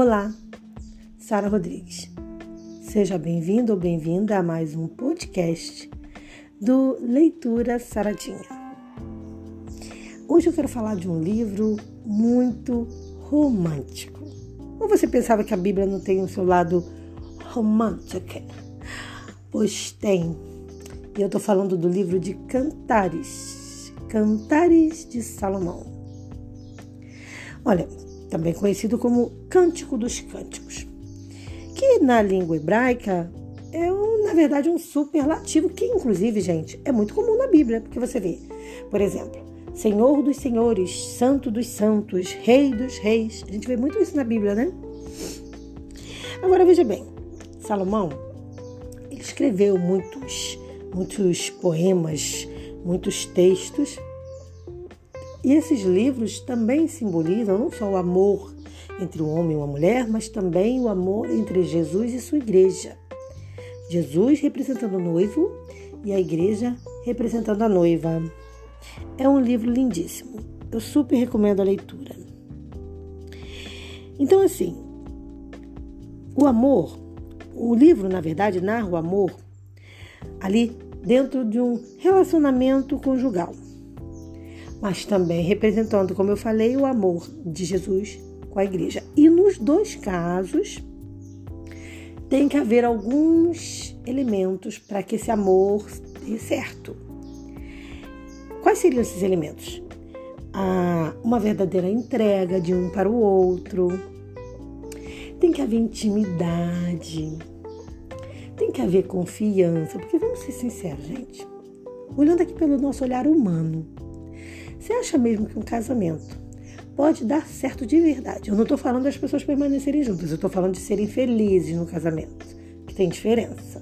Olá, Sara Rodrigues. Seja bem-vindo ou bem-vinda a mais um podcast do Leitura Saradinha. Hoje eu quero falar de um livro muito romântico. Ou você pensava que a Bíblia não tem o seu lado romântico? Pois tem. E eu estou falando do livro de Cantares, Cantares de Salomão. Olha, também conhecido como Cântico dos Cânticos, que na língua hebraica é, um, na verdade, um superlativo que, inclusive, gente, é muito comum na Bíblia, porque você vê, por exemplo, Senhor dos Senhores, Santo dos Santos, Rei dos Reis. A gente vê muito isso na Bíblia, né? Agora veja bem, Salomão escreveu muitos, muitos poemas, muitos textos e esses livros também simbolizam não só o amor entre o homem e uma mulher, mas também o amor entre Jesus e sua igreja. Jesus representando o noivo e a igreja representando a noiva. É um livro lindíssimo. Eu super recomendo a leitura. Então, assim, o amor, o livro, na verdade, narra o amor ali dentro de um relacionamento conjugal mas também representando, como eu falei, o amor de Jesus com a igreja. E nos dois casos, tem que haver alguns elementos para que esse amor dê certo. Quais seriam esses elementos? Ah, uma verdadeira entrega de um para o outro. Tem que haver intimidade. Tem que haver confiança. Porque vamos ser sinceros, gente. Olhando aqui pelo nosso olhar humano, você acha mesmo que um casamento pode dar certo de verdade? Eu não estou falando das pessoas permanecerem juntas, eu estou falando de serem felizes no casamento, que tem diferença.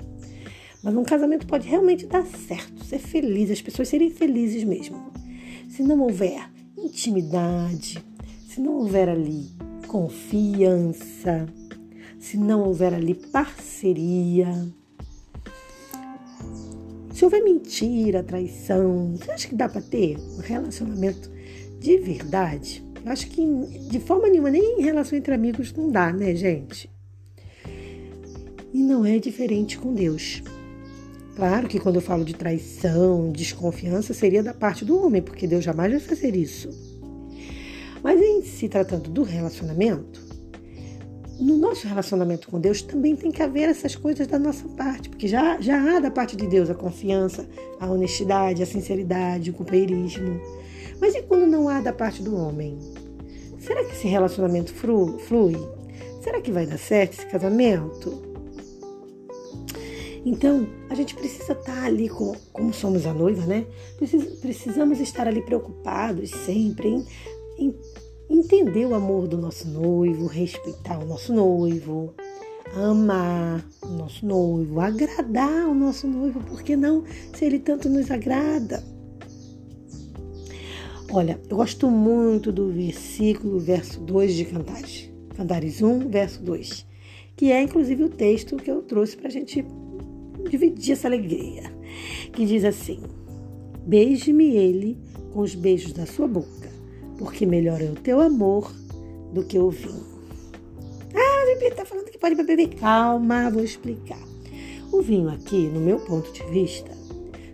Mas um casamento pode realmente dar certo, ser feliz, as pessoas serem felizes mesmo. Se não houver intimidade, se não houver ali confiança, se não houver ali parceria, se houver mentira, traição, você acha que dá para ter um relacionamento de verdade? Eu acho que de forma nenhuma, nem em relação entre amigos não dá, né, gente? E não é diferente com Deus. Claro que quando eu falo de traição, desconfiança, seria da parte do homem, porque Deus jamais vai fazer isso. Mas em se tratando do relacionamento, no nosso relacionamento com Deus também tem que haver essas coisas da nossa parte, porque já, já há da parte de Deus a confiança, a honestidade, a sinceridade, o companheirismo. Mas e quando não há da parte do homem? Será que esse relacionamento flui? Será que vai dar certo esse casamento? Então, a gente precisa estar ali, com, como somos a noiva, né? Precisamos estar ali preocupados sempre em, em entender o amor do nosso noivo, respeitar o nosso noivo, amar o nosso noivo, agradar o nosso noivo, porque não se ele tanto nos agrada? Olha, eu gosto muito do versículo, verso 2 de Cantares, Cantares 1, verso 2, que é inclusive o texto que eu trouxe para a gente dividir essa alegria, que diz assim: Beije-me ele com os beijos da sua boca porque melhor é o teu amor do que o vinho. Ah, Bibi está falando que pode beber. Calma, vou explicar. O vinho aqui, no meu ponto de vista,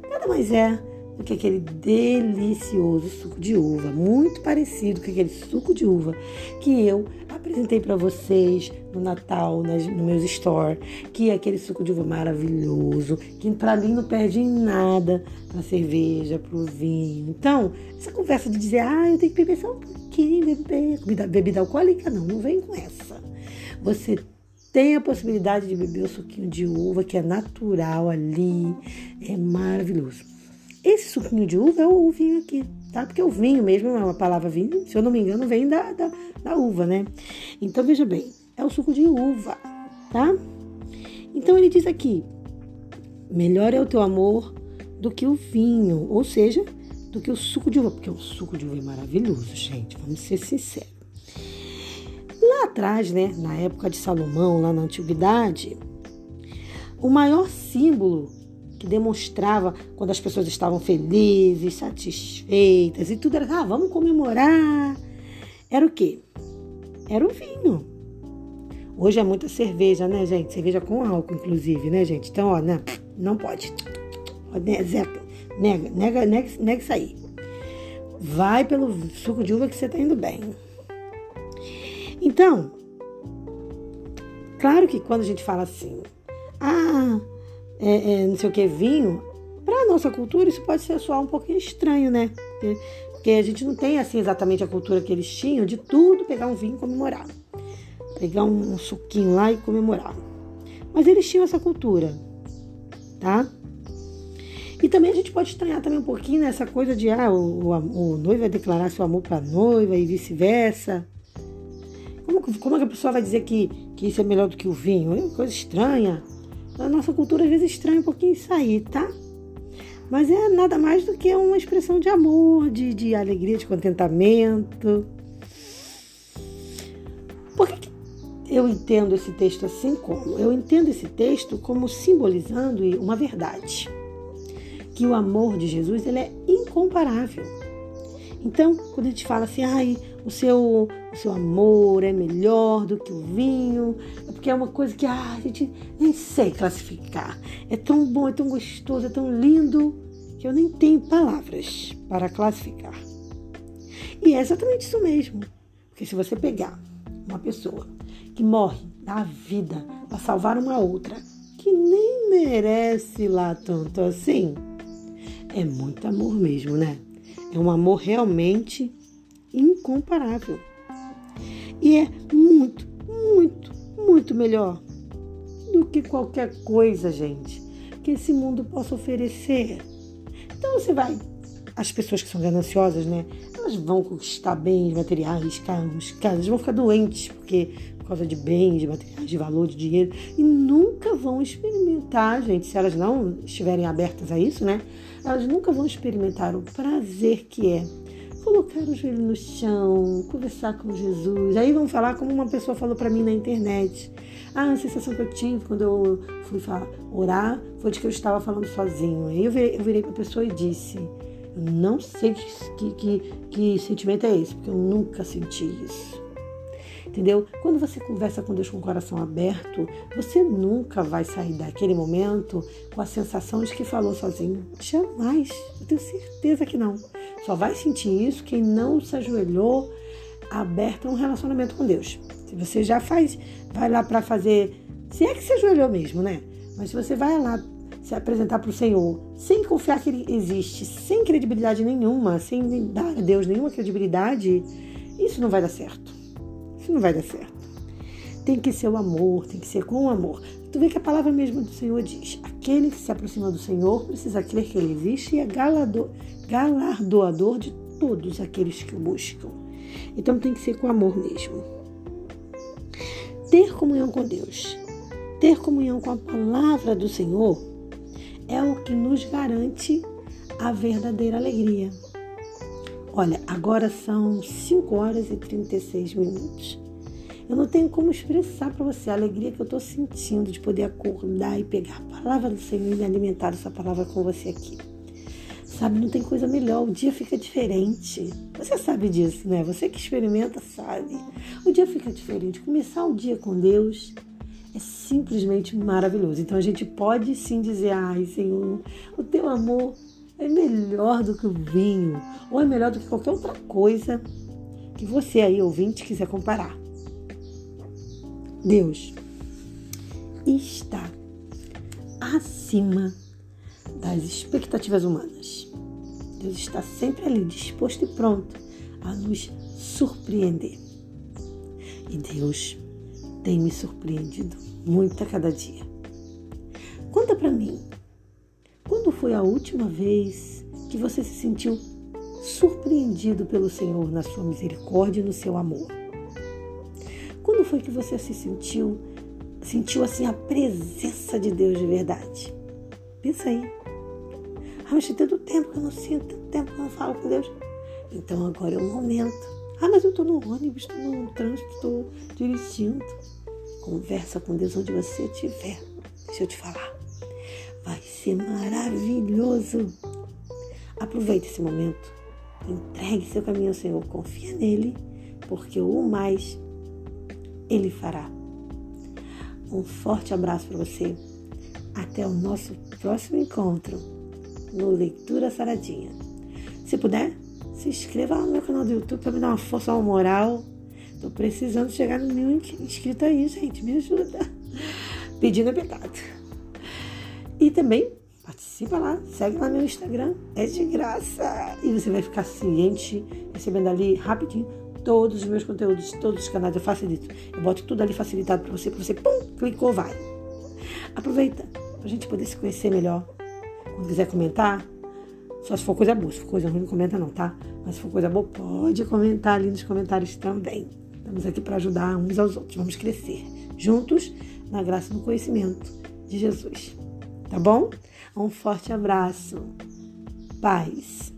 nada mais é do que aquele delicioso suco de uva, muito parecido com aquele suco de uva que eu apresentei para vocês no Natal, nas, no meus store, que é aquele suco de uva maravilhoso, que para mim não perde em nada para cerveja, para o vinho. Então, essa conversa de dizer, ah, eu tenho que beber só um pouquinho, beber bebida, bebida alcoólica, não, não vem com essa. Você tem a possibilidade de beber o suquinho de uva, que é natural ali, é maravilhoso. Esse suquinho de uva é o vinho aqui, tá? Porque o vinho mesmo, é uma palavra vinho, se eu não me engano, vem da, da, da uva, né? Então, veja bem, é o suco de uva, tá? Então, ele diz aqui, melhor é o teu amor do que o vinho, ou seja, do que o suco de uva, porque o suco de uva é maravilhoso, gente, vamos ser sinceros. Lá atrás, né, na época de Salomão, lá na antiguidade, o maior símbolo que demonstrava quando as pessoas estavam felizes, satisfeitas e tudo era, ah, vamos comemorar. Era o quê? Era o vinho. Hoje é muita cerveja, né, gente? Cerveja com álcool, inclusive, né, gente? Então, ó, não, não pode. Zeca, nega, nega, nega, nega isso aí. Vai pelo suco de uva que você tá indo bem. Então, claro que quando a gente fala assim, ah, é, é, não sei o que, vinho, para nossa cultura isso pode ser soar um pouquinho estranho, né? Porque, a gente não tem assim exatamente a cultura que eles tinham de tudo pegar um vinho e comemorar pegar um suquinho lá e comemorar. Mas eles tinham essa cultura, tá? E também a gente pode estranhar também um pouquinho nessa coisa de ah, o, o, o noivo vai declarar seu amor para a noiva e vice-versa. Como, como é que a pessoa vai dizer que, que isso é melhor do que o vinho? É uma coisa estranha. A nossa cultura às vezes estranha um pouquinho isso aí, tá? Mas é nada mais do que uma expressão de amor, de, de alegria, de contentamento. Por que, que eu entendo esse texto assim como? Eu entendo esse texto como simbolizando uma verdade. Que o amor de Jesus ele é incomparável. Então, quando a gente fala assim, ai, o seu, o seu amor é melhor do que o vinho, é porque é uma coisa que ah, a gente nem sei classificar. É tão bom, é tão gostoso, é tão lindo, que eu nem tenho palavras para classificar. E é exatamente isso mesmo. Porque se você pegar uma pessoa que morre, dá vida para salvar uma outra que nem merece lá tanto assim. É muito amor mesmo, né? É um amor realmente incomparável. E é muito, muito, muito melhor do que qualquer coisa, gente, que esse mundo possa oferecer. Então você vai. As pessoas que são gananciosas, né? Elas vão conquistar bens materiais, carros, casas, vão ficar doentes porque por causa de bens, de materiais, de valor, de dinheiro, e nunca vão experimentar, gente, se elas não estiverem abertas a isso, né? Elas nunca vão experimentar o prazer que é colocar o joelho no chão, conversar com Jesus. Aí vão falar como uma pessoa falou para mim na internet. Ah, a sensação que eu tive quando eu fui falar, orar foi de que eu estava falando sozinho. Aí eu virei, eu virei para a pessoa e disse: Eu não sei que, que, que sentimento é esse, porque eu nunca senti isso entendeu? Quando você conversa com Deus com o coração aberto, você nunca vai sair daquele momento com a sensação de que falou sozinho. Jamais. Eu tenho certeza que não. Só vai sentir isso quem não se ajoelhou aberto a um relacionamento com Deus. Se você já faz, vai lá para fazer, se é que se ajoelhou mesmo, né? Mas se você vai lá se apresentar para o Senhor sem confiar que Ele existe, sem credibilidade nenhuma, sem dar a Deus nenhuma credibilidade, isso não vai dar certo. Isso não vai dar certo. Tem que ser o amor, tem que ser com o amor. Tu vê que a palavra mesmo do Senhor diz: aquele que se aproxima do Senhor precisa crer que Ele existe e é galardoador de todos aqueles que o buscam. Então tem que ser com amor mesmo. Ter comunhão com Deus, ter comunhão com a palavra do Senhor é o que nos garante a verdadeira alegria. Olha, agora são 5 horas e 36 minutos. Eu não tenho como expressar para você a alegria que eu estou sentindo de poder acordar e pegar a palavra do Senhor e me alimentar dessa palavra com você aqui. Sabe, não tem coisa melhor, o dia fica diferente. Você sabe disso, né? Você que experimenta sabe. O dia fica diferente. Começar o dia com Deus é simplesmente maravilhoso. Então a gente pode sim dizer: ai, Senhor, o teu amor é melhor do que o vinho, ou é melhor do que qualquer outra coisa que você aí, ouvinte, quiser comparar. Deus está acima das expectativas humanas. Deus está sempre ali, disposto e pronto a nos surpreender. E Deus tem me surpreendido muito a cada dia. Conta para mim, quando foi a última vez que você se sentiu surpreendido pelo Senhor na sua misericórdia e no seu amor? Quando foi que você se sentiu, sentiu assim a presença de Deus de verdade? Pensa aí. Ah, mas tem tanto tempo que eu não sinto, tanto tempo que eu não falo com Deus. Então agora é o momento. Ah, mas eu estou no ônibus, estou no trânsito, estou dirigindo. Conversa com Deus onde você estiver. Deixa eu te falar. Vai ser maravilhoso. Aproveite esse momento. Entregue seu caminho ao Senhor. Confia nele, porque o mais ele fará. Um forte abraço para você. Até o nosso próximo encontro no Leitura Saradinha. Se puder, se inscreva lá no meu canal do YouTube para me dar uma força, uma moral. Tô precisando chegar no mil inscrito aí, gente. Me ajuda. Pedindo é pecado. E também participa lá, segue lá meu Instagram, é de graça. E você vai ficar ciente, recebendo ali rapidinho todos os meus conteúdos, todos os canais, eu facilito. Eu boto tudo ali facilitado para você, para você, pum, clicou, vai. Aproveita pra gente poder se conhecer melhor. Quando quiser comentar, só se for coisa boa, se for coisa ruim, não comenta não, tá? Mas se for coisa boa, pode comentar ali nos comentários também. Estamos aqui para ajudar uns aos outros. Vamos crescer juntos na graça no conhecimento de Jesus. Tá bom? Um forte abraço. Paz.